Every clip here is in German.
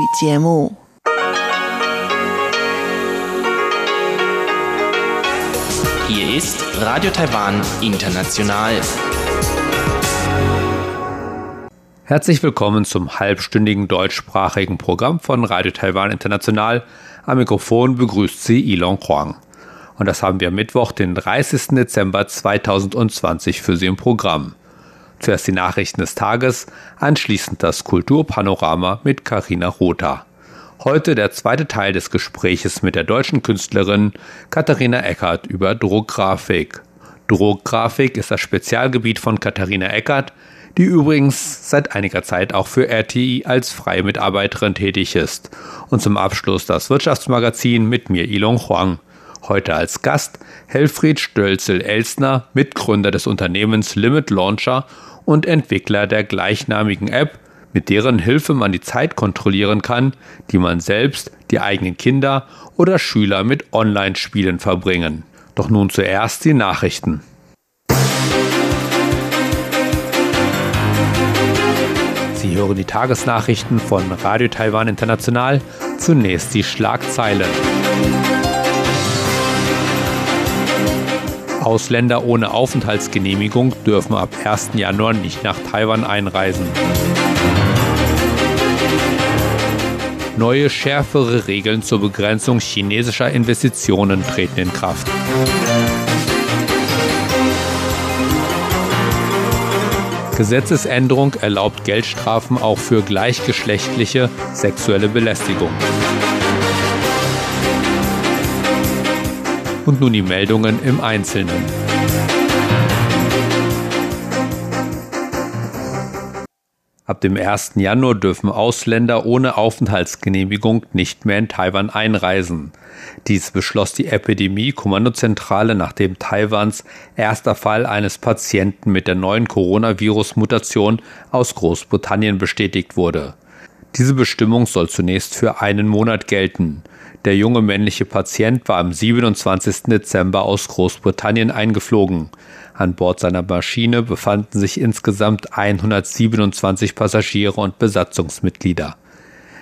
语节目。Hier ist Radio Taiwan International. Herzlich willkommen zum halbstündigen deutschsprachigen Programm von Radio Taiwan International. Am Mikrofon begrüßt Sie Ilon Huang. Und das haben wir Mittwoch, den 30. Dezember 2020 für Sie im Programm. Zuerst die Nachrichten des Tages, anschließend das Kulturpanorama mit Karina Rotha. Heute der zweite Teil des Gespräches mit der deutschen Künstlerin Katharina Eckert über Druckgrafik. Druckgrafik ist das Spezialgebiet von Katharina Eckert, die übrigens seit einiger Zeit auch für RTI als freie Mitarbeiterin tätig ist. Und zum Abschluss das Wirtschaftsmagazin mit mir Ilong Huang. Heute als Gast Helfried Stölzel-Elsner, Mitgründer des Unternehmens Limit Launcher und Entwickler der gleichnamigen App, mit deren Hilfe man die Zeit kontrollieren kann, die man selbst, die eigenen Kinder oder Schüler mit Online-Spielen verbringen. Doch nun zuerst die Nachrichten. Sie hören die Tagesnachrichten von Radio Taiwan International. Zunächst die Schlagzeilen. Ausländer ohne Aufenthaltsgenehmigung dürfen ab 1. Januar nicht nach Taiwan einreisen. Neue schärfere Regeln zur Begrenzung chinesischer Investitionen treten in Kraft. Gesetzesänderung erlaubt Geldstrafen auch für gleichgeschlechtliche sexuelle Belästigung. Und nun die Meldungen im Einzelnen. Ab dem 1. Januar dürfen Ausländer ohne Aufenthaltsgenehmigung nicht mehr in Taiwan einreisen. Dies beschloss die Epidemie-Kommandozentrale, nachdem Taiwans erster Fall eines Patienten mit der neuen Coronavirus-Mutation aus Großbritannien bestätigt wurde. Diese Bestimmung soll zunächst für einen Monat gelten. Der junge männliche Patient war am 27. Dezember aus Großbritannien eingeflogen. An Bord seiner Maschine befanden sich insgesamt 127 Passagiere und Besatzungsmitglieder.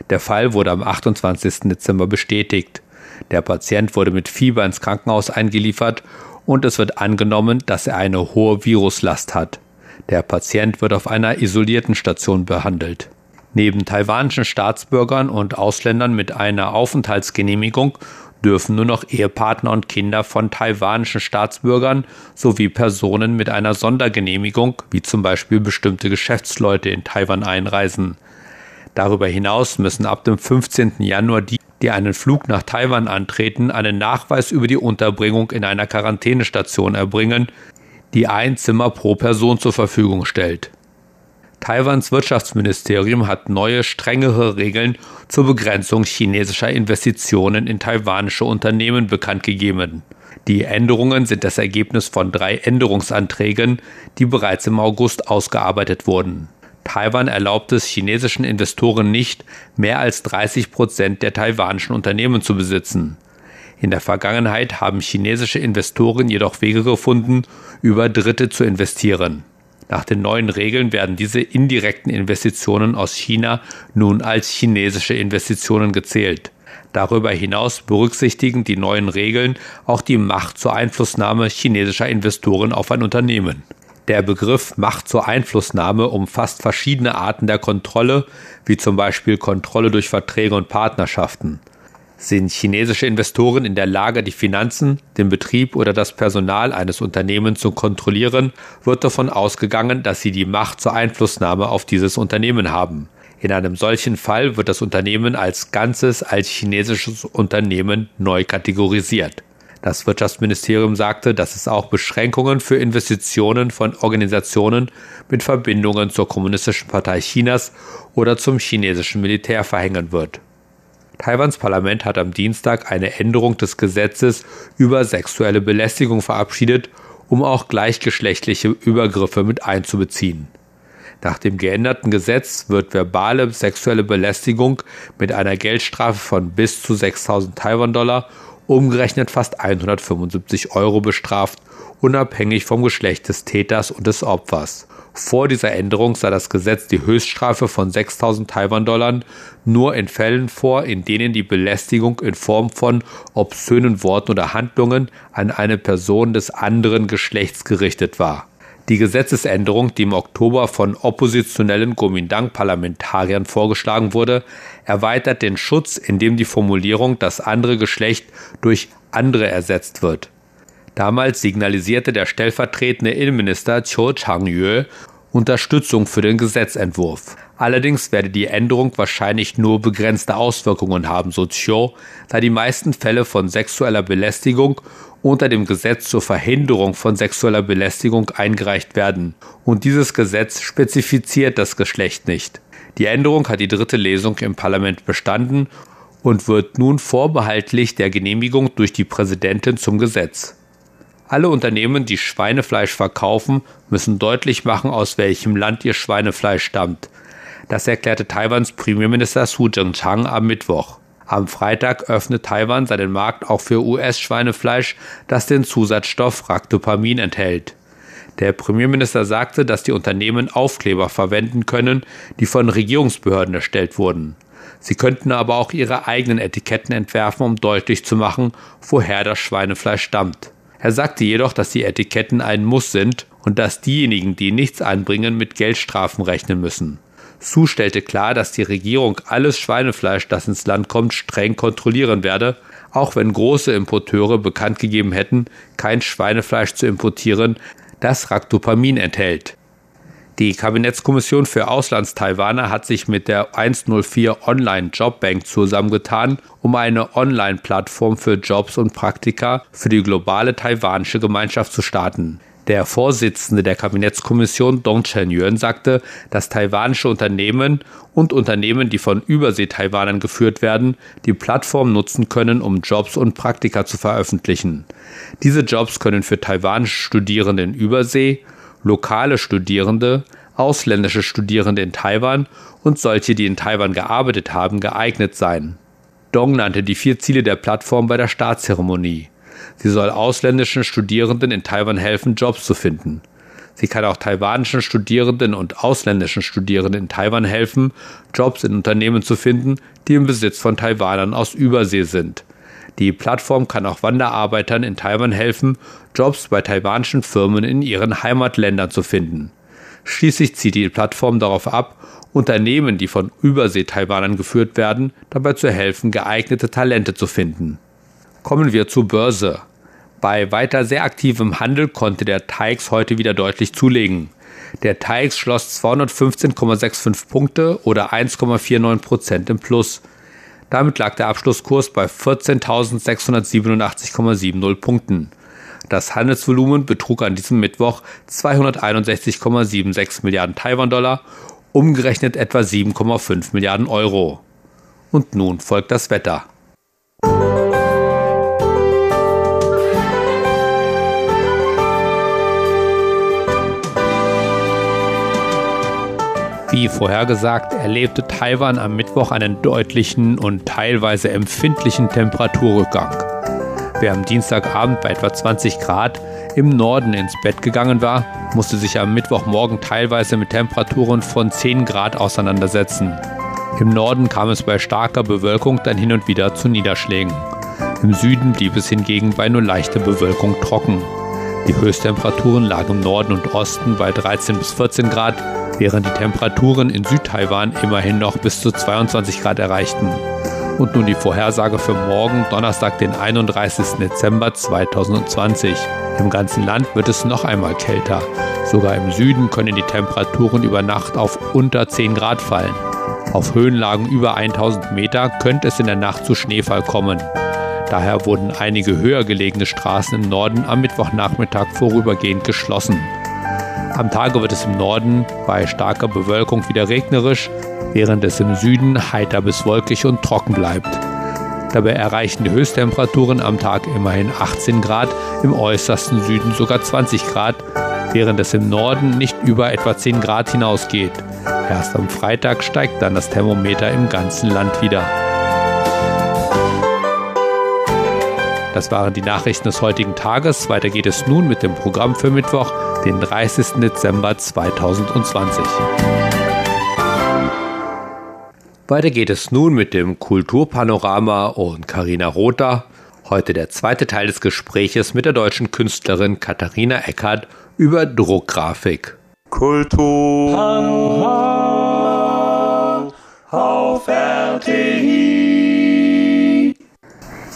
Der Fall wurde am 28. Dezember bestätigt. Der Patient wurde mit Fieber ins Krankenhaus eingeliefert und es wird angenommen, dass er eine hohe Viruslast hat. Der Patient wird auf einer isolierten Station behandelt. Neben taiwanischen Staatsbürgern und Ausländern mit einer Aufenthaltsgenehmigung dürfen nur noch Ehepartner und Kinder von taiwanischen Staatsbürgern sowie Personen mit einer Sondergenehmigung, wie zum Beispiel bestimmte Geschäftsleute in Taiwan einreisen. Darüber hinaus müssen ab dem 15. Januar die, die einen Flug nach Taiwan antreten, einen Nachweis über die Unterbringung in einer Quarantänestation erbringen, die ein Zimmer pro Person zur Verfügung stellt. Taiwans Wirtschaftsministerium hat neue, strengere Regeln zur Begrenzung chinesischer Investitionen in taiwanische Unternehmen bekannt gegeben. Die Änderungen sind das Ergebnis von drei Änderungsanträgen, die bereits im August ausgearbeitet wurden. Taiwan erlaubt es chinesischen Investoren nicht, mehr als 30 Prozent der taiwanischen Unternehmen zu besitzen. In der Vergangenheit haben chinesische Investoren jedoch Wege gefunden, über Dritte zu investieren. Nach den neuen Regeln werden diese indirekten Investitionen aus China nun als chinesische Investitionen gezählt. Darüber hinaus berücksichtigen die neuen Regeln auch die Macht zur Einflussnahme chinesischer Investoren auf ein Unternehmen. Der Begriff Macht zur Einflussnahme umfasst verschiedene Arten der Kontrolle, wie zum Beispiel Kontrolle durch Verträge und Partnerschaften. Sind chinesische Investoren in der Lage, die Finanzen, den Betrieb oder das Personal eines Unternehmens zu kontrollieren, wird davon ausgegangen, dass sie die Macht zur Einflussnahme auf dieses Unternehmen haben. In einem solchen Fall wird das Unternehmen als Ganzes als chinesisches Unternehmen neu kategorisiert. Das Wirtschaftsministerium sagte, dass es auch Beschränkungen für Investitionen von Organisationen mit Verbindungen zur Kommunistischen Partei Chinas oder zum chinesischen Militär verhängen wird. Taiwans Parlament hat am Dienstag eine Änderung des Gesetzes über sexuelle Belästigung verabschiedet, um auch gleichgeschlechtliche Übergriffe mit einzubeziehen. Nach dem geänderten Gesetz wird verbale sexuelle Belästigung mit einer Geldstrafe von bis zu 6000 Taiwan-Dollar, umgerechnet fast 175 Euro bestraft unabhängig vom Geschlecht des Täters und des Opfers. Vor dieser Änderung sah das Gesetz die Höchststrafe von 6000 Taiwan-Dollar nur in Fällen vor, in denen die Belästigung in Form von obszönen Worten oder Handlungen an eine Person des anderen Geschlechts gerichtet war. Die Gesetzesänderung, die im Oktober von oppositionellen Kuomintang-Parlamentariern vorgeschlagen wurde, erweitert den Schutz, indem die Formulierung das andere Geschlecht durch andere ersetzt wird. Damals signalisierte der stellvertretende Innenminister Cho Chang-yue Unterstützung für den Gesetzentwurf. Allerdings werde die Änderung wahrscheinlich nur begrenzte Auswirkungen haben, so Cho, da die meisten Fälle von sexueller Belästigung unter dem Gesetz zur Verhinderung von sexueller Belästigung eingereicht werden, und dieses Gesetz spezifiziert das Geschlecht nicht. Die Änderung hat die dritte Lesung im Parlament bestanden und wird nun vorbehaltlich der Genehmigung durch die Präsidentin zum Gesetz. Alle Unternehmen, die Schweinefleisch verkaufen, müssen deutlich machen, aus welchem Land ihr Schweinefleisch stammt. Das erklärte Taiwans Premierminister Su Jing-chang am Mittwoch. Am Freitag öffnet Taiwan seinen Markt auch für US-Schweinefleisch, das den Zusatzstoff Ractopamin enthält. Der Premierminister sagte, dass die Unternehmen Aufkleber verwenden können, die von Regierungsbehörden erstellt wurden. Sie könnten aber auch ihre eigenen Etiketten entwerfen, um deutlich zu machen, woher das Schweinefleisch stammt. Er sagte jedoch, dass die Etiketten ein Muss sind und dass diejenigen, die nichts anbringen, mit Geldstrafen rechnen müssen. Su stellte klar, dass die Regierung alles Schweinefleisch, das ins Land kommt, streng kontrollieren werde, auch wenn große Importeure bekannt gegeben hätten, kein Schweinefleisch zu importieren, das Ractopamin enthält. Die Kabinettskommission für Auslandstaiwaner hat sich mit der 104 Online Jobbank zusammengetan, um eine Online-Plattform für Jobs und Praktika für die globale taiwanische Gemeinschaft zu starten. Der Vorsitzende der Kabinettskommission Dong Chen-Yuan sagte, dass taiwanische Unternehmen und Unternehmen, die von Übersee-Taiwanern geführt werden, die Plattform nutzen können, um Jobs und Praktika zu veröffentlichen. Diese Jobs können für taiwanische Studierende in Übersee, lokale Studierende, ausländische Studierende in Taiwan und solche, die in Taiwan gearbeitet haben, geeignet sein. Dong nannte die vier Ziele der Plattform bei der Startzeremonie. Sie soll ausländischen Studierenden in Taiwan helfen, Jobs zu finden. Sie kann auch taiwanischen Studierenden und ausländischen Studierenden in Taiwan helfen, Jobs in Unternehmen zu finden, die im Besitz von Taiwanern aus Übersee sind. Die Plattform kann auch Wanderarbeitern in Taiwan helfen, Jobs bei taiwanischen Firmen in ihren Heimatländern zu finden. Schließlich zieht die Plattform darauf ab, Unternehmen, die von Übersee-Taiwanern geführt werden, dabei zu helfen, geeignete Talente zu finden. Kommen wir zur Börse. Bei weiter sehr aktivem Handel konnte der TAIX heute wieder deutlich zulegen. Der TAIX schloss 215,65 Punkte oder 1,49 Prozent im Plus. Damit lag der Abschlusskurs bei 14.687,70 Punkten. Das Handelsvolumen betrug an diesem Mittwoch 261,76 Milliarden Taiwan-Dollar, umgerechnet etwa 7,5 Milliarden Euro. Und nun folgt das Wetter. Wie vorhergesagt, erlebte Taiwan am Mittwoch einen deutlichen und teilweise empfindlichen Temperaturrückgang. Wer am Dienstagabend bei etwa 20 Grad im Norden ins Bett gegangen war, musste sich am Mittwochmorgen teilweise mit Temperaturen von 10 Grad auseinandersetzen. Im Norden kam es bei starker Bewölkung dann hin und wieder zu Niederschlägen. Im Süden blieb es hingegen bei nur leichter Bewölkung trocken. Die Höchsttemperaturen lagen im Norden und Osten bei 13 bis 14 Grad, während die Temperaturen in Südtaiwan immerhin noch bis zu 22 Grad erreichten. Und nun die Vorhersage für morgen, Donnerstag, den 31. Dezember 2020. Im ganzen Land wird es noch einmal kälter. Sogar im Süden können die Temperaturen über Nacht auf unter 10 Grad fallen. Auf Höhenlagen über 1000 Meter könnte es in der Nacht zu Schneefall kommen. Daher wurden einige höher gelegene Straßen im Norden am Mittwochnachmittag vorübergehend geschlossen. Am Tage wird es im Norden bei starker Bewölkung wieder regnerisch, während es im Süden heiter bis wolkig und trocken bleibt. Dabei erreichen die Höchsttemperaturen am Tag immerhin 18 Grad, im äußersten Süden sogar 20 Grad, während es im Norden nicht über etwa 10 Grad hinausgeht. Erst am Freitag steigt dann das Thermometer im ganzen Land wieder. Das waren die Nachrichten des heutigen Tages. Weiter geht es nun mit dem Programm für Mittwoch, den 30. Dezember 2020. Weiter geht es nun mit dem Kulturpanorama und Karina Rother. Heute der zweite Teil des Gespräches mit der deutschen Künstlerin Katharina Eckert über Druckgrafik. Kulturpanorama auf RTI.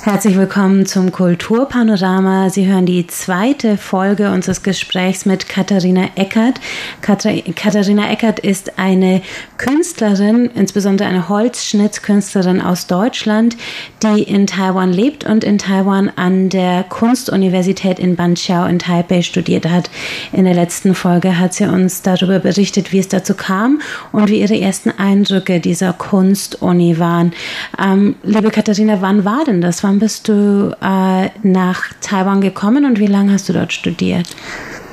Herzlich willkommen zum Kulturpanorama. Sie hören die zweite Folge unseres Gesprächs mit Katharina Eckert. Katharina Eckert ist eine Künstlerin, insbesondere eine Holzschnitzkünstlerin aus Deutschland, die in Taiwan lebt und in Taiwan an der Kunstuniversität in Banqiao in Taipei studiert hat. In der letzten Folge hat sie uns darüber berichtet, wie es dazu kam und wie ihre ersten Eindrücke dieser Kunstuni waren. Ähm, liebe Katharina, wann war denn das? Wann wann bist du äh, nach Taiwan gekommen und wie lange hast du dort studiert?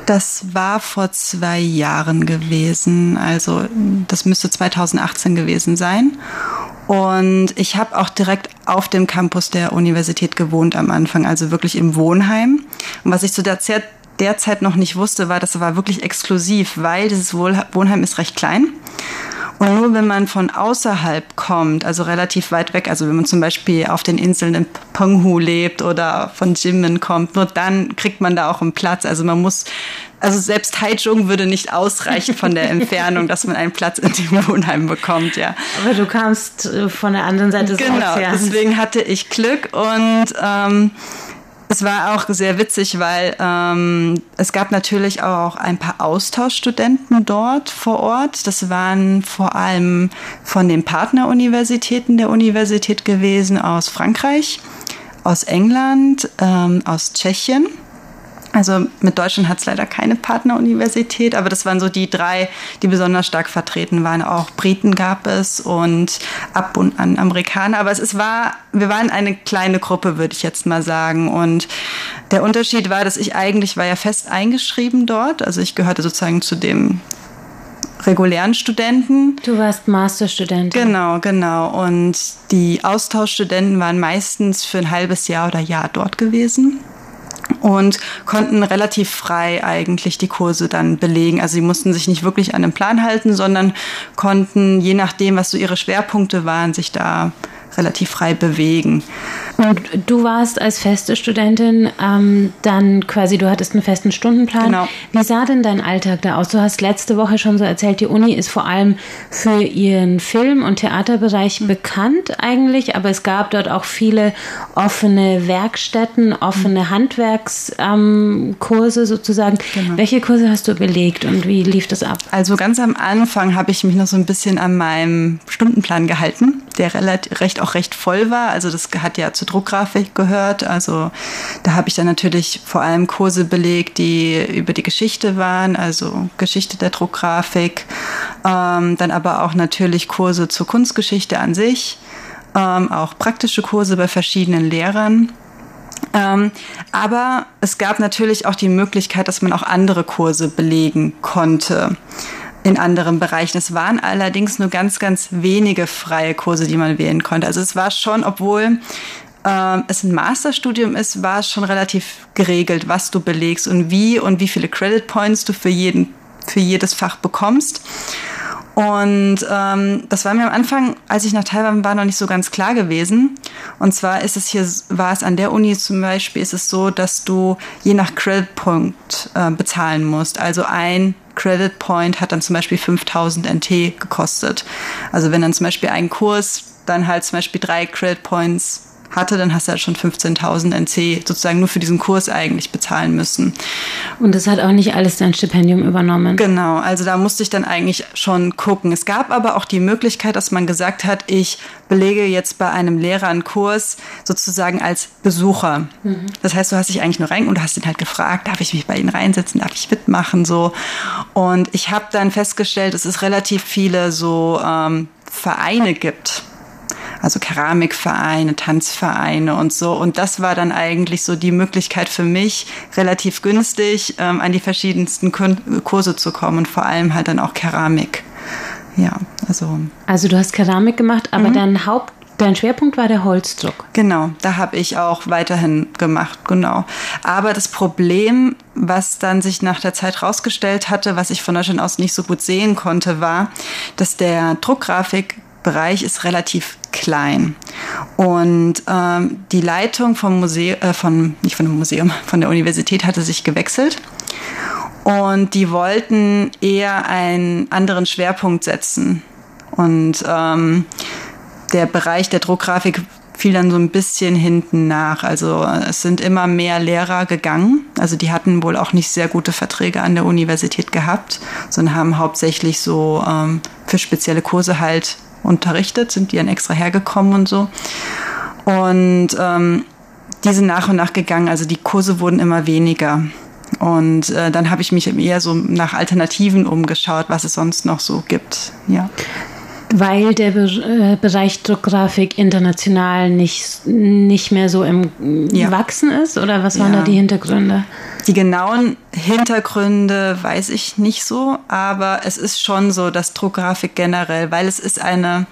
Das war vor zwei Jahren gewesen. Also das müsste 2018 gewesen sein. Und ich habe auch direkt auf dem Campus der Universität gewohnt am Anfang, also wirklich im Wohnheim. Und was ich zu der Zeit, derzeit noch nicht wusste, war, das war wirklich exklusiv, weil dieses Wohnheim ist recht klein. Und nur wenn man von außerhalb kommt, also relativ weit weg, also wenn man zum Beispiel auf den Inseln in Penghu lebt oder von Jimin kommt, nur dann kriegt man da auch einen Platz. Also man muss, also selbst Taichung würde nicht ausreichen von der Entfernung, dass man einen Platz in dem Wohnheim bekommt, ja. Aber du kamst äh, von der anderen Seite des genau, Ozeans. deswegen hatte ich Glück und ähm, es war auch sehr witzig, weil ähm, es gab natürlich auch ein paar Austauschstudenten dort vor Ort. Das waren vor allem von den Partneruniversitäten der Universität gewesen aus Frankreich, aus England, ähm, aus Tschechien. Also mit Deutschland hat es leider keine Partneruniversität, aber das waren so die drei, die besonders stark vertreten waren. Auch Briten gab es und ab und an Amerikaner. Aber es, es war, wir waren eine kleine Gruppe, würde ich jetzt mal sagen. Und der Unterschied war, dass ich eigentlich war ja fest eingeschrieben dort. Also ich gehörte sozusagen zu dem regulären Studenten. Du warst Masterstudentin. Genau, genau. Und die Austauschstudenten waren meistens für ein halbes Jahr oder Jahr dort gewesen und konnten relativ frei eigentlich die Kurse dann belegen. Also sie mussten sich nicht wirklich an den Plan halten, sondern konnten, je nachdem, was so ihre Schwerpunkte waren, sich da relativ frei bewegen. Und du warst als feste Studentin ähm, dann quasi, du hattest einen festen Stundenplan. Genau. Wie sah denn dein Alltag da aus? Du hast letzte Woche schon so erzählt, die Uni ist vor allem für ihren Film- und Theaterbereich mhm. bekannt eigentlich, aber es gab dort auch viele offene Werkstätten, offene mhm. Handwerkskurse ähm, sozusagen. Genau. Welche Kurse hast du belegt und wie lief das ab? Also ganz am Anfang habe ich mich noch so ein bisschen an meinem Stundenplan gehalten, der relativ, recht, auch recht voll war. Also das hat ja zu Druckgrafik gehört. Also da habe ich dann natürlich vor allem Kurse belegt, die über die Geschichte waren, also Geschichte der Druckgrafik. Ähm, dann aber auch natürlich Kurse zur Kunstgeschichte an sich, ähm, auch praktische Kurse bei verschiedenen Lehrern. Ähm, aber es gab natürlich auch die Möglichkeit, dass man auch andere Kurse belegen konnte in anderen Bereichen. Es waren allerdings nur ganz, ganz wenige freie Kurse, die man wählen konnte. Also es war schon, obwohl ähm, es ein Masterstudium ist, war es schon relativ geregelt, was du belegst und wie und wie viele Credit Points du für jeden, für jedes Fach bekommst. Und ähm, das war mir am Anfang, als ich nach Taiwan war, noch nicht so ganz klar gewesen. Und zwar ist es hier, war es an der Uni zum Beispiel, ist es so, dass du je nach Credit Point äh, bezahlen musst. Also ein Credit Point hat dann zum Beispiel 5000 NT gekostet. Also wenn dann zum Beispiel ein Kurs dann halt zum Beispiel drei Credit Points hatte, dann hast du halt schon 15.000 NC sozusagen nur für diesen Kurs eigentlich bezahlen müssen. Und das hat auch nicht alles dein Stipendium übernommen. Genau, also da musste ich dann eigentlich schon gucken. Es gab aber auch die Möglichkeit, dass man gesagt hat, ich belege jetzt bei einem Lehrer einen Kurs sozusagen als Besucher. Mhm. Das heißt, du hast dich eigentlich nur rein und du hast ihn halt gefragt, darf ich mich bei Ihnen reinsetzen, darf ich mitmachen so. Und ich habe dann festgestellt, dass es relativ viele so ähm, Vereine gibt also Keramikvereine, Tanzvereine und so. Und das war dann eigentlich so die Möglichkeit für mich, relativ günstig ähm, an die verschiedensten Kurse zu kommen und vor allem halt dann auch Keramik. Ja, also. Also du hast Keramik gemacht, aber mhm. dein Haupt Dein Schwerpunkt war der Holzdruck. Genau, da habe ich auch weiterhin gemacht, genau. Aber das Problem, was dann sich nach der Zeit rausgestellt hatte, was ich von Deutschland aus nicht so gut sehen konnte, war, dass der Druckgrafikbereich ist relativ klein. Und ähm, die Leitung vom Museum, äh, von, nicht von dem Museum, von der Universität hatte sich gewechselt. Und die wollten eher einen anderen Schwerpunkt setzen. Und ähm, der Bereich der Druckgrafik fiel dann so ein bisschen hinten nach. Also es sind immer mehr Lehrer gegangen. Also die hatten wohl auch nicht sehr gute Verträge an der Universität gehabt, sondern haben hauptsächlich so ähm, für spezielle Kurse halt unterrichtet, sind die dann extra hergekommen und so. Und ähm, die sind nach und nach gegangen. Also die Kurse wurden immer weniger. Und äh, dann habe ich mich eher so nach Alternativen umgeschaut, was es sonst noch so gibt. Ja. Weil der Be äh, Bereich Druckgrafik international nicht, nicht mehr so im ja. Wachsen ist? Oder was waren ja. da die Hintergründe? Die genauen Hintergründe weiß ich nicht so, aber es ist schon so, dass Druckgrafik generell, weil es ist eine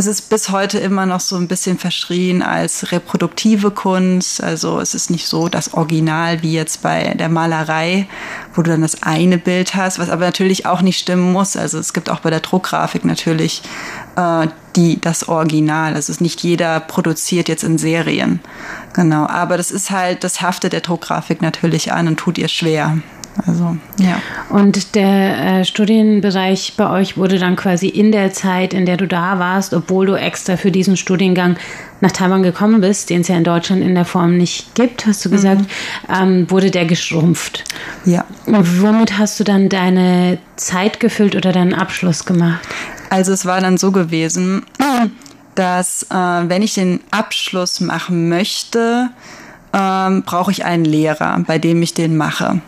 es ist bis heute immer noch so ein bisschen verschrien als reproduktive Kunst. Also es ist nicht so das Original wie jetzt bei der Malerei, wo du dann das eine Bild hast, was aber natürlich auch nicht stimmen muss. Also es gibt auch bei der Druckgrafik natürlich äh, die, das Original. Also es ist nicht jeder produziert jetzt in Serien. Genau. Aber das ist halt, das haftet der Druckgrafik natürlich an und tut ihr schwer. Also, ja. Und der äh, Studienbereich bei euch wurde dann quasi in der Zeit, in der du da warst, obwohl du extra für diesen Studiengang nach Taiwan gekommen bist, den es ja in Deutschland in der Form nicht gibt, hast du mhm. gesagt, ähm, wurde der geschrumpft. Ja. Und womit hast du dann deine Zeit gefüllt oder deinen Abschluss gemacht? Also es war dann so gewesen, dass äh, wenn ich den Abschluss machen möchte, ähm, brauche ich einen Lehrer, bei dem ich den mache.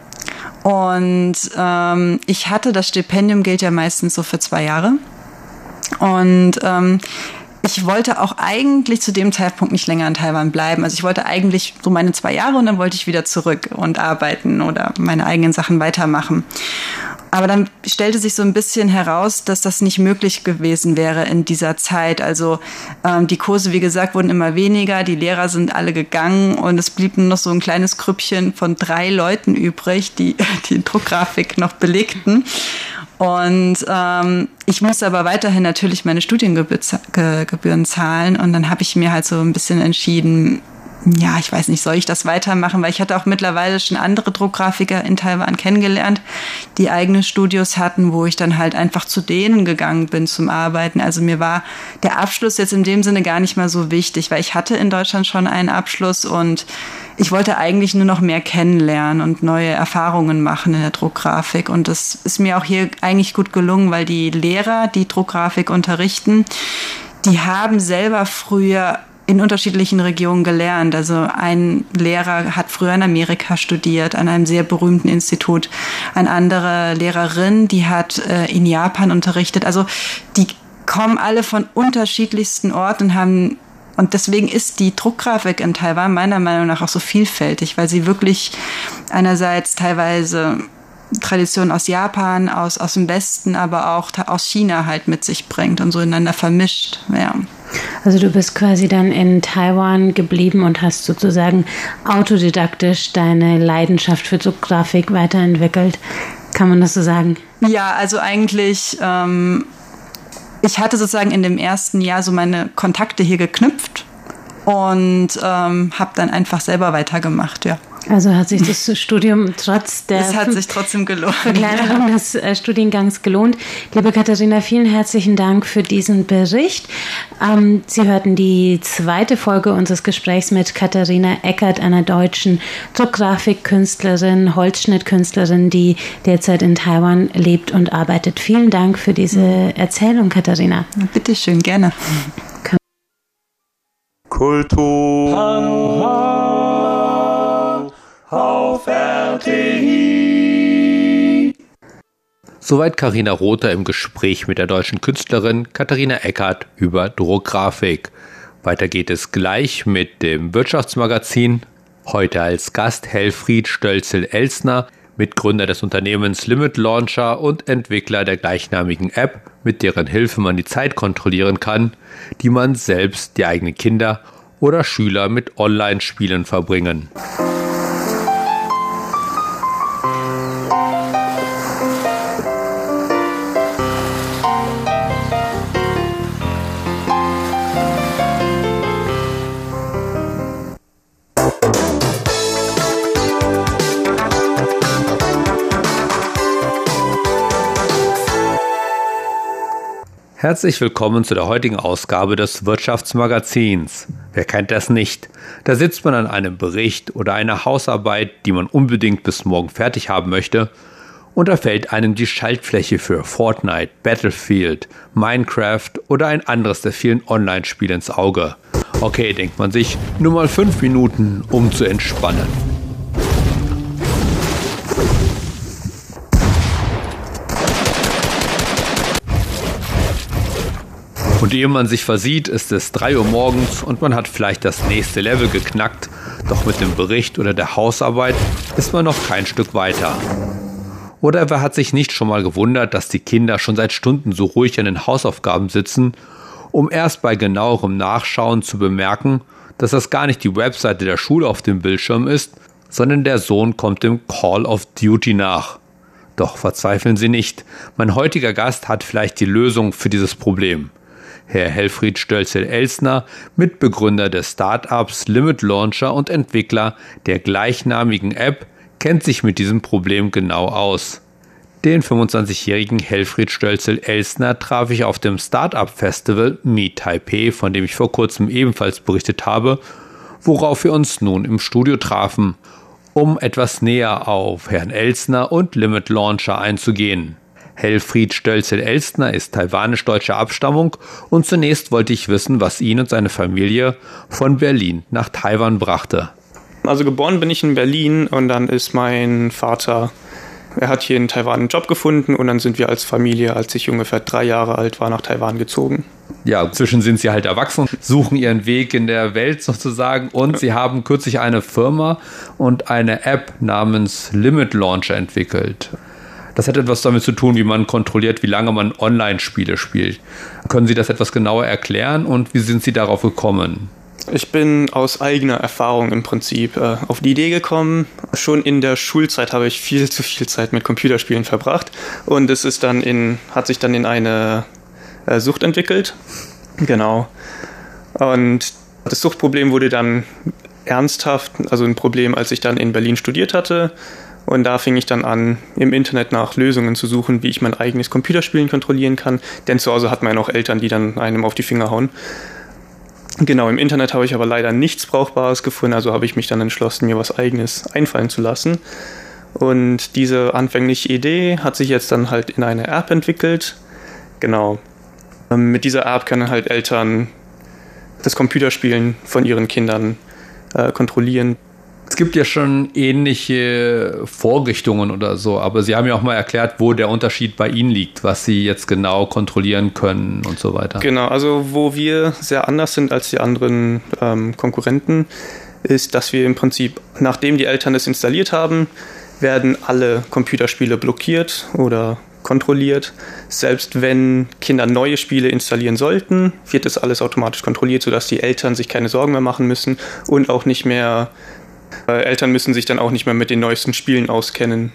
Und ähm, ich hatte, das Stipendium gilt ja meistens so für zwei Jahre. Und ähm, ich wollte auch eigentlich zu dem Zeitpunkt nicht länger in Taiwan bleiben. Also ich wollte eigentlich so meine zwei Jahre und dann wollte ich wieder zurück und arbeiten oder meine eigenen Sachen weitermachen. Aber dann stellte sich so ein bisschen heraus, dass das nicht möglich gewesen wäre in dieser Zeit. Also ähm, die Kurse, wie gesagt, wurden immer weniger, die Lehrer sind alle gegangen und es blieb nur noch so ein kleines Grüppchen von drei Leuten übrig, die die Druckgrafik noch belegten. Und ähm, ich musste aber weiterhin natürlich meine Studiengebühren zahlen. Und dann habe ich mir halt so ein bisschen entschieden, ja, ich weiß nicht, soll ich das weitermachen? Weil ich hatte auch mittlerweile schon andere Druckgrafiker in Taiwan kennengelernt, die eigene Studios hatten, wo ich dann halt einfach zu denen gegangen bin zum Arbeiten. Also mir war der Abschluss jetzt in dem Sinne gar nicht mal so wichtig, weil ich hatte in Deutschland schon einen Abschluss und ich wollte eigentlich nur noch mehr kennenlernen und neue Erfahrungen machen in der Druckgrafik. Und das ist mir auch hier eigentlich gut gelungen, weil die Lehrer, die Druckgrafik unterrichten, die haben selber früher in unterschiedlichen Regionen gelernt. Also ein Lehrer hat früher in Amerika studiert, an einem sehr berühmten Institut. Eine andere Lehrerin, die hat äh, in Japan unterrichtet. Also die kommen alle von unterschiedlichsten Orten und haben und deswegen ist die Druckgrafik in Taiwan meiner Meinung nach auch so vielfältig, weil sie wirklich einerseits teilweise Traditionen aus Japan, aus, aus dem Westen, aber auch aus China halt mit sich bringt und so ineinander vermischt. Ja. Also du bist quasi dann in Taiwan geblieben und hast sozusagen autodidaktisch deine Leidenschaft für Druckgrafik weiterentwickelt. Kann man das so sagen? Ja, also eigentlich, ähm, ich hatte sozusagen in dem ersten Jahr so meine Kontakte hier geknüpft und ähm, habe dann einfach selber weitergemacht, ja. Also hat sich das Studium trotz der es hat sich trotzdem gelohnt, Verkleinerung ja. des äh, Studiengangs gelohnt. Liebe Katharina, vielen herzlichen Dank für diesen Bericht. Ähm, Sie hörten die zweite Folge unseres Gesprächs mit Katharina Eckert, einer deutschen Druckgrafikkünstlerin, Holzschnittkünstlerin, die derzeit in Taiwan lebt und arbeitet. Vielen Dank für diese Erzählung, Katharina. Bitte schön, gerne. Kultur auf RTI. Soweit Karina Rother im Gespräch mit der deutschen Künstlerin Katharina Eckert über Druckgrafik. Weiter geht es gleich mit dem Wirtschaftsmagazin. Heute als Gast Helfried Stölzel-Elsner, Mitgründer des Unternehmens Limit Launcher und Entwickler der gleichnamigen App, mit deren Hilfe man die Zeit kontrollieren kann, die man selbst, die eigenen Kinder oder Schüler mit Online-Spielen verbringen. Herzlich willkommen zu der heutigen Ausgabe des Wirtschaftsmagazins. Wer kennt das nicht? Da sitzt man an einem Bericht oder einer Hausarbeit, die man unbedingt bis morgen fertig haben möchte, und da fällt einem die Schaltfläche für Fortnite, Battlefield, Minecraft oder ein anderes der vielen Online-Spiele ins Auge. Okay, denkt man sich, nur mal fünf Minuten, um zu entspannen. Und ehe man sich versieht, ist es 3 Uhr morgens und man hat vielleicht das nächste Level geknackt, doch mit dem Bericht oder der Hausarbeit ist man noch kein Stück weiter. Oder wer hat sich nicht schon mal gewundert, dass die Kinder schon seit Stunden so ruhig an den Hausaufgaben sitzen, um erst bei genauerem Nachschauen zu bemerken, dass das gar nicht die Webseite der Schule auf dem Bildschirm ist, sondern der Sohn kommt dem Call of Duty nach. Doch verzweifeln Sie nicht, mein heutiger Gast hat vielleicht die Lösung für dieses Problem. Herr Helfried Stölzel-Elsner, Mitbegründer des Startups Limit Launcher und Entwickler der gleichnamigen App, kennt sich mit diesem Problem genau aus. Den 25-jährigen Helfried Stölzel-Elsner traf ich auf dem Startup Festival Meet Taipei, von dem ich vor kurzem ebenfalls berichtet habe, worauf wir uns nun im Studio trafen, um etwas näher auf Herrn Elsner und Limit Launcher einzugehen. Helfried Stölzel-Elstner ist taiwanisch-deutscher Abstammung und zunächst wollte ich wissen, was ihn und seine Familie von Berlin nach Taiwan brachte. Also geboren bin ich in Berlin und dann ist mein Vater, er hat hier in Taiwan einen Job gefunden und dann sind wir als Familie, als ich ungefähr drei Jahre alt war, nach Taiwan gezogen. Ja, inzwischen sind sie halt erwachsen, suchen ihren Weg in der Welt sozusagen und sie haben kürzlich eine Firma und eine App namens Limit Launcher entwickelt. Das hat etwas damit zu tun, wie man kontrolliert, wie lange man Online-Spiele spielt. Können Sie das etwas genauer erklären und wie sind Sie darauf gekommen? Ich bin aus eigener Erfahrung im Prinzip äh, auf die Idee gekommen. Schon in der Schulzeit habe ich viel zu viel Zeit mit Computerspielen verbracht und es ist dann in, hat sich dann in eine äh, Sucht entwickelt. Genau. Und das Suchtproblem wurde dann ernsthaft, also ein Problem, als ich dann in Berlin studiert hatte und da fing ich dann an, im Internet nach Lösungen zu suchen, wie ich mein eigenes Computerspielen kontrollieren kann. Denn zu Hause hat man ja noch Eltern, die dann einem auf die Finger hauen. Genau, im Internet habe ich aber leider nichts Brauchbares gefunden, also habe ich mich dann entschlossen, mir was eigenes einfallen zu lassen. Und diese anfängliche Idee hat sich jetzt dann halt in eine App entwickelt. Genau. Ähm, mit dieser App können halt Eltern das Computerspielen von ihren Kindern äh, kontrollieren. Es gibt ja schon ähnliche Vorrichtungen oder so, aber Sie haben ja auch mal erklärt, wo der Unterschied bei Ihnen liegt, was Sie jetzt genau kontrollieren können und so weiter. Genau, also wo wir sehr anders sind als die anderen ähm, Konkurrenten, ist, dass wir im Prinzip, nachdem die Eltern es installiert haben, werden alle Computerspiele blockiert oder kontrolliert. Selbst wenn Kinder neue Spiele installieren sollten, wird das alles automatisch kontrolliert, sodass die Eltern sich keine Sorgen mehr machen müssen und auch nicht mehr äh, Eltern müssen sich dann auch nicht mehr mit den neuesten Spielen auskennen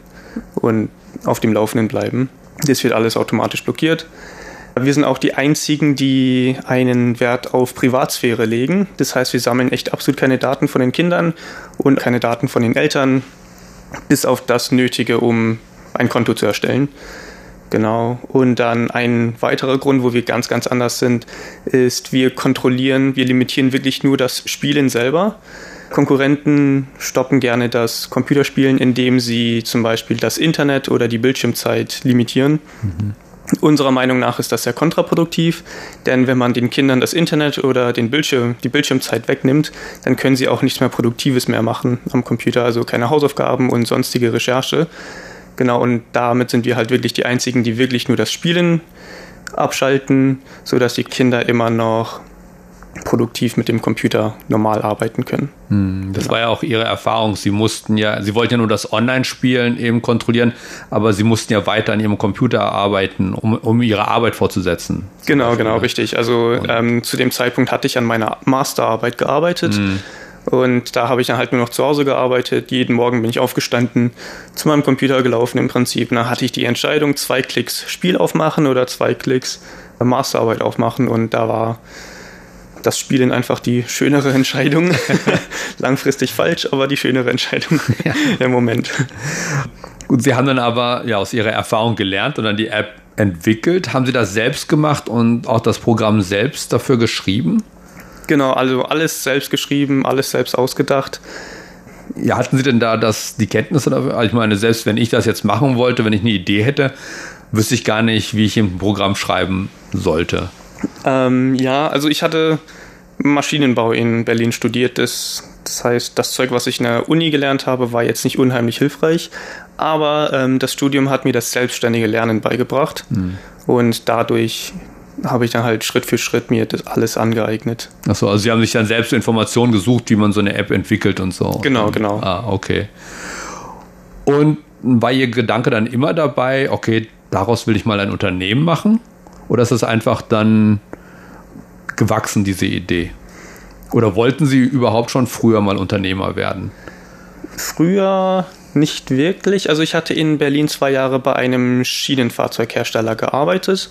und auf dem Laufenden bleiben. Das wird alles automatisch blockiert. Wir sind auch die einzigen, die einen Wert auf Privatsphäre legen. Das heißt, wir sammeln echt absolut keine Daten von den Kindern und keine Daten von den Eltern, bis auf das Nötige, um ein Konto zu erstellen. Genau. Und dann ein weiterer Grund, wo wir ganz, ganz anders sind, ist, wir kontrollieren, wir limitieren wirklich nur das Spielen selber. Konkurrenten stoppen gerne das Computerspielen, indem sie zum Beispiel das Internet oder die Bildschirmzeit limitieren. Mhm. Unserer Meinung nach ist das sehr kontraproduktiv, denn wenn man den Kindern das Internet oder den Bildschirm, die Bildschirmzeit wegnimmt, dann können sie auch nichts mehr Produktives mehr machen am Computer, also keine Hausaufgaben und sonstige Recherche. Genau, und damit sind wir halt wirklich die Einzigen, die wirklich nur das Spielen abschalten, sodass die Kinder immer noch produktiv mit dem Computer normal arbeiten können. Hm, das genau. war ja auch Ihre Erfahrung. Sie mussten ja, Sie wollten ja nur das Online-Spielen eben kontrollieren, aber Sie mussten ja weiter an Ihrem Computer arbeiten, um, um Ihre Arbeit fortzusetzen. Genau, genau, richtig. Also ähm, zu dem Zeitpunkt hatte ich an meiner Masterarbeit gearbeitet. Hm. Und da habe ich dann halt nur noch zu Hause gearbeitet. Jeden Morgen bin ich aufgestanden, zu meinem Computer gelaufen im Prinzip. Da hatte ich die Entscheidung, zwei Klicks Spiel aufmachen oder zwei Klicks Masterarbeit aufmachen. Und da war das Spielen einfach die schönere Entscheidung. Langfristig falsch, aber die schönere Entscheidung ja. im Moment. Gut, Sie haben dann aber ja aus Ihrer Erfahrung gelernt und dann die App entwickelt. Haben Sie das selbst gemacht und auch das Programm selbst dafür geschrieben? Genau, also alles selbst geschrieben, alles selbst ausgedacht. Ja, hatten Sie denn da das, die Kenntnisse dafür? Also ich meine, selbst wenn ich das jetzt machen wollte, wenn ich eine Idee hätte, wüsste ich gar nicht, wie ich ein Programm schreiben sollte. Ähm, ja, also ich hatte Maschinenbau in Berlin studiert. Das, das heißt, das Zeug, was ich in der Uni gelernt habe, war jetzt nicht unheimlich hilfreich. Aber ähm, das Studium hat mir das selbstständige Lernen beigebracht. Mhm. Und dadurch habe ich dann halt Schritt für Schritt mir das alles angeeignet. Achso, also Sie haben sich dann selbst Informationen gesucht, wie man so eine App entwickelt und so. Genau, genau. Ah, okay. Und war Ihr Gedanke dann immer dabei, okay, daraus will ich mal ein Unternehmen machen? Oder ist das einfach dann gewachsen, diese Idee? Oder wollten Sie überhaupt schon früher mal Unternehmer werden? Früher nicht wirklich. Also ich hatte in Berlin zwei Jahre bei einem Schienenfahrzeughersteller gearbeitet.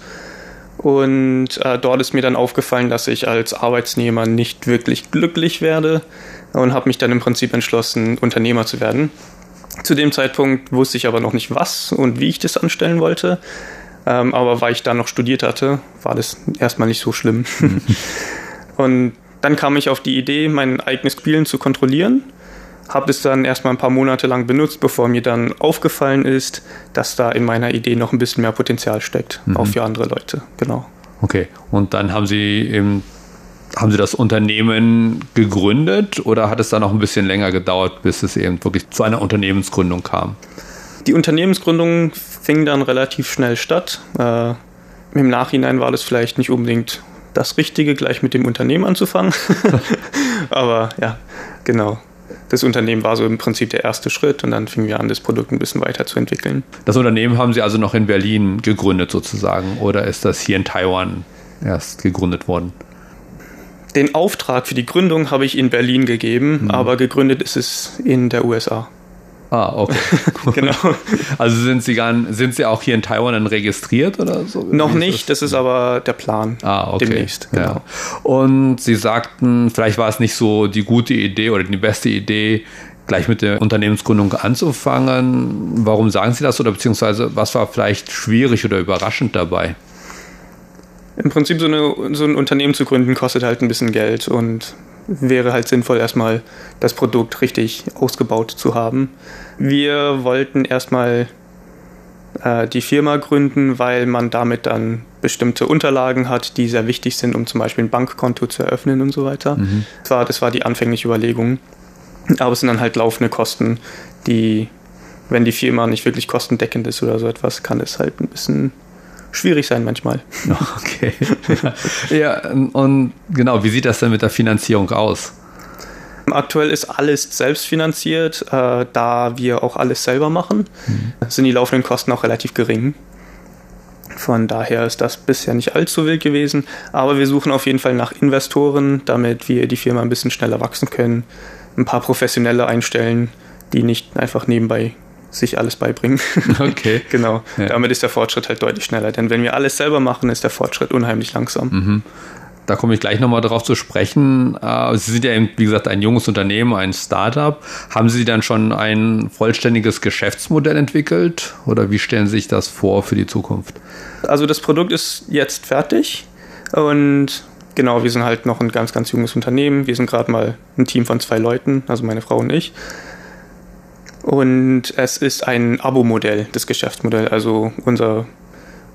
Und äh, dort ist mir dann aufgefallen, dass ich als Arbeitsnehmer nicht wirklich glücklich werde und habe mich dann im Prinzip entschlossen, Unternehmer zu werden. Zu dem Zeitpunkt wusste ich aber noch nicht, was und wie ich das anstellen wollte. Ähm, aber weil ich da noch studiert hatte, war das erstmal nicht so schlimm. und dann kam ich auf die Idee, mein eigenes Spielen zu kontrollieren. Habe das dann erstmal ein paar Monate lang benutzt, bevor mir dann aufgefallen ist, dass da in meiner Idee noch ein bisschen mehr Potenzial steckt, mhm. auch für andere Leute. Genau. Okay, und dann haben Sie eben haben Sie das Unternehmen gegründet oder hat es dann noch ein bisschen länger gedauert, bis es eben wirklich zu einer Unternehmensgründung kam? Die Unternehmensgründung fing dann relativ schnell statt. Äh, Im Nachhinein war das vielleicht nicht unbedingt das Richtige, gleich mit dem Unternehmen anzufangen. Aber ja, genau. Das Unternehmen war so im Prinzip der erste Schritt und dann fingen wir an, das Produkt ein bisschen weiterzuentwickeln. Das Unternehmen haben Sie also noch in Berlin gegründet sozusagen oder ist das hier in Taiwan erst gegründet worden? Den Auftrag für die Gründung habe ich in Berlin gegeben, mhm. aber gegründet ist es in der USA. Ah, okay. genau. Also sind Sie, gar, sind Sie auch hier in Taiwan dann registriert oder so? Noch nicht, das? das? ist aber der Plan. Ah, okay. Demnächst, genau. Ja. Und Sie sagten, vielleicht war es nicht so die gute Idee oder die beste Idee, gleich mit der Unternehmensgründung anzufangen. Warum sagen Sie das oder beziehungsweise was war vielleicht schwierig oder überraschend dabei? Im Prinzip so, eine, so ein Unternehmen zu gründen kostet halt ein bisschen Geld und wäre halt sinnvoll, erstmal das Produkt richtig ausgebaut zu haben. Wir wollten erstmal äh, die Firma gründen, weil man damit dann bestimmte Unterlagen hat, die sehr wichtig sind, um zum Beispiel ein Bankkonto zu eröffnen und so weiter. Mhm. Das, war, das war die anfängliche Überlegung. Aber es sind dann halt laufende Kosten, die, wenn die Firma nicht wirklich kostendeckend ist oder so etwas, kann es halt ein bisschen schwierig sein manchmal. Okay. ja, und genau, wie sieht das denn mit der Finanzierung aus? Aktuell ist alles selbst finanziert, äh, da wir auch alles selber machen, mhm. sind die laufenden Kosten auch relativ gering. Von daher ist das bisher nicht allzu wild gewesen, aber wir suchen auf jeden Fall nach Investoren, damit wir die Firma ein bisschen schneller wachsen können, ein paar Professionelle einstellen, die nicht einfach nebenbei sich alles beibringen. Okay. genau. Ja. Damit ist der Fortschritt halt deutlich schneller. Denn wenn wir alles selber machen, ist der Fortschritt unheimlich langsam. Mhm. Da komme ich gleich nochmal drauf zu sprechen. Äh, Sie sind ja, wie gesagt, ein junges Unternehmen, ein Startup. Haben Sie dann schon ein vollständiges Geschäftsmodell entwickelt oder wie stellen Sie sich das vor für die Zukunft? Also das Produkt ist jetzt fertig und genau, wir sind halt noch ein ganz, ganz junges Unternehmen. Wir sind gerade mal ein Team von zwei Leuten, also meine Frau und ich. Und es ist ein Abo-Modell, das Geschäftsmodell. Also unser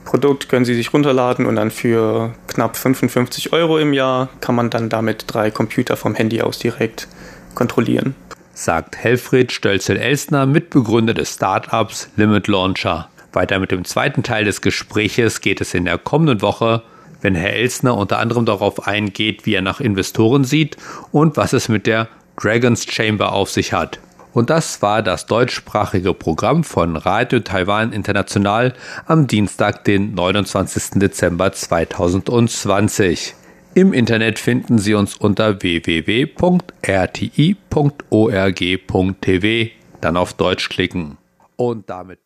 Produkt können Sie sich runterladen und dann für knapp 55 Euro im Jahr kann man dann damit drei Computer vom Handy aus direkt kontrollieren. Sagt Helfried Stölzel-Elsner, Mitbegründer des Startups Limit Launcher. Weiter mit dem zweiten Teil des Gespräches geht es in der kommenden Woche wenn Herr Elsner unter anderem darauf eingeht, wie er nach Investoren sieht und was es mit der Dragons Chamber auf sich hat. Und das war das deutschsprachige Programm von Radio Taiwan International am Dienstag, den 29. Dezember 2020. Im Internet finden Sie uns unter www.rti.org.tv. Dann auf Deutsch klicken. Und damit